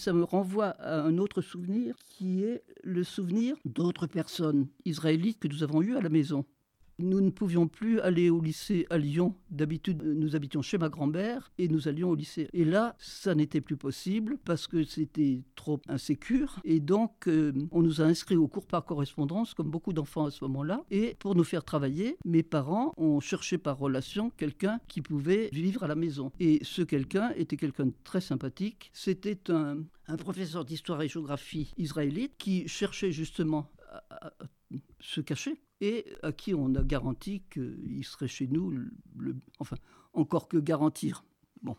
Ça me renvoie à un autre souvenir qui est le souvenir d'autres personnes israélites que nous avons eues à la maison. Nous ne pouvions plus aller au lycée à Lyon. D'habitude, nous habitions chez ma grand-mère et nous allions au lycée. Et là, ça n'était plus possible parce que c'était trop insécure. Et donc, euh, on nous a inscrits au cours par correspondance, comme beaucoup d'enfants à ce moment-là. Et pour nous faire travailler, mes parents ont cherché par relation quelqu'un qui pouvait vivre à la maison. Et ce quelqu'un était quelqu'un de très sympathique. C'était un, un professeur d'histoire et géographie israélite qui cherchait justement à, se cacher et à qui on a garanti qu'il serait chez nous, enfin, encore que garantir. Bon.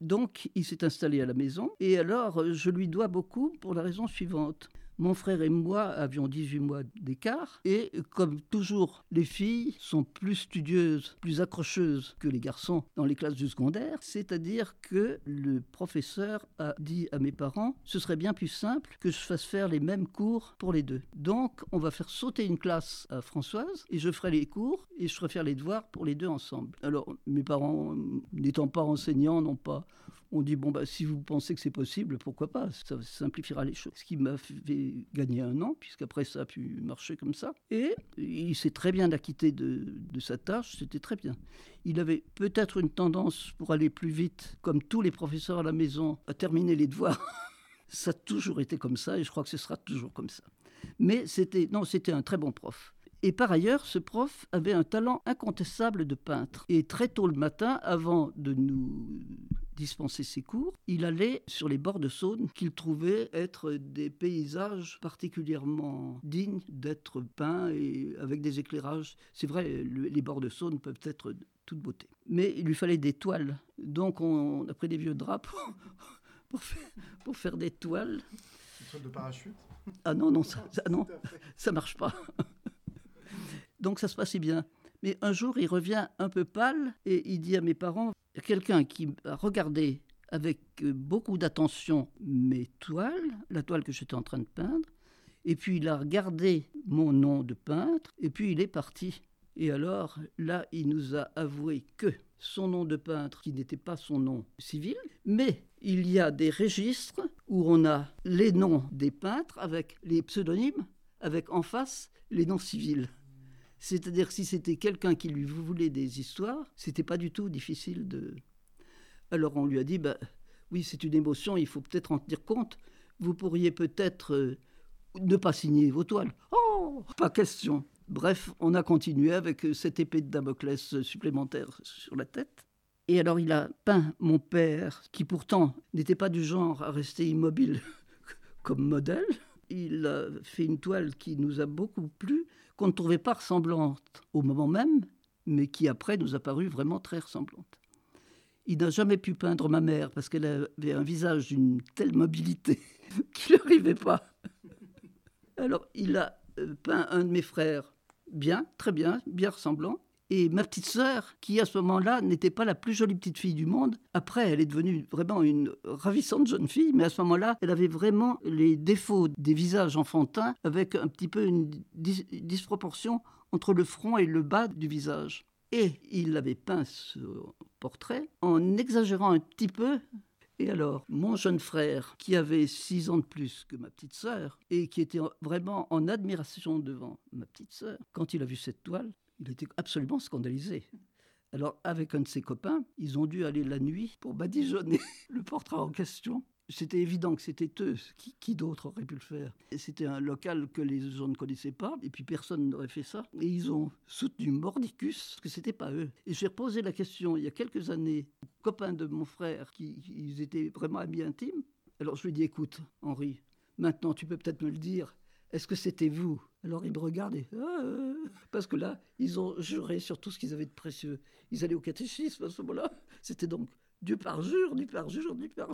Donc, il s'est installé à la maison, et alors, je lui dois beaucoup pour la raison suivante. Mon frère et moi avions 18 mois d'écart et comme toujours, les filles sont plus studieuses, plus accrocheuses que les garçons dans les classes du secondaire, c'est-à-dire que le professeur a dit à mes parents, ce serait bien plus simple que je fasse faire les mêmes cours pour les deux. Donc, on va faire sauter une classe à Françoise et je ferai les cours et je ferai faire les devoirs pour les deux ensemble. Alors, mes parents, n'étant pas enseignants, n'ont pas on dit bon bah si vous pensez que c'est possible, pourquoi pas Ça simplifiera les choses. Ce qui m'a fait gagner un an, puisqu'après ça a pu marcher comme ça. Et il s'est très bien acquitté de, sa tâche, c'était très bien. Il avait peut-être une tendance pour aller plus vite, comme tous les professeurs à la maison, à terminer les devoirs. ça a toujours été comme ça, et je crois que ce sera toujours comme ça. Mais c'était non, c'était un très bon prof. Et par ailleurs, ce prof avait un talent incontestable de peintre. Et très tôt le matin, avant de nous dispenser ses cours, il allait sur les bords de Saône qu'il trouvait être des paysages particulièrement dignes d'être peints et avec des éclairages. C'est vrai, les bords de Saône peuvent être toute beauté. Mais il lui fallait des toiles. Donc on a pris des vieux draps pour, faire, pour faire des toiles. Une toile de parachute? Ah non, non, ça, ça non, ça marche pas. Donc ça se passait bien. Mais un jour, il revient un peu pâle et il dit à mes parents, quelqu'un qui a regardé avec euh, beaucoup d'attention mes toiles, la toile que j'étais en train de peindre, et puis il a regardé mon nom de peintre, et puis il est parti. Et alors, là, il nous a avoué que son nom de peintre, qui n'était pas son nom civil, mais il y a des registres où on a les noms des peintres avec les pseudonymes, avec en face les noms civils. C'est-à-dire si c'était quelqu'un qui lui voulait des histoires, c'était pas du tout difficile de. Alors on lui a dit, bah, oui, c'est une émotion, il faut peut-être en tenir compte. Vous pourriez peut-être euh, ne pas signer vos toiles. Oh, pas question. Bref, on a continué avec euh, cette épée de Damoclès supplémentaire sur la tête. Et alors il a peint mon père, qui pourtant n'était pas du genre à rester immobile comme modèle. Il a fait une toile qui nous a beaucoup plu, qu'on ne trouvait pas ressemblante au moment même, mais qui après nous a paru vraiment très ressemblante. Il n'a jamais pu peindre ma mère parce qu'elle avait un visage d'une telle mobilité qu'il n'arrivait pas. Alors il a euh, peint un de mes frères bien, très bien, bien ressemblant, et ma petite sœur, qui à ce moment-là n'était pas la plus jolie petite fille du monde, après elle est devenue vraiment une ravissante jeune fille, mais à ce moment-là, elle avait vraiment les défauts des visages enfantins, avec un petit peu une dis disproportion entre le front et le bas du visage. Et il avait peint ce portrait en exagérant un petit peu et alors, mon jeune frère, qui avait six ans de plus que ma petite sœur, et qui était vraiment en admiration devant ma petite sœur, quand il a vu cette toile, il était absolument scandalisé. Alors, avec un de ses copains, ils ont dû aller la nuit pour badigeonner le portrait en question. C'était évident que c'était eux. Qui, qui d'autre aurait pu le faire? C'était un local que les gens ne connaissaient pas, et puis personne n'aurait fait ça. Et ils ont soutenu Mordicus, parce que c'était pas eux. Et j'ai reposé la question il y a quelques années, copains de mon frère, qui ils étaient vraiment amis intimes. Alors je lui ai dit, écoute, Henri, maintenant tu peux peut-être me le dire. Est-ce que c'était vous? Alors ils me regardaient. Ah, parce que là, ils ont juré sur tout ce qu'ils avaient de précieux. Ils allaient au catéchisme à ce moment-là. C'était donc Dieu par jour, Dieu par jour, Dieu par.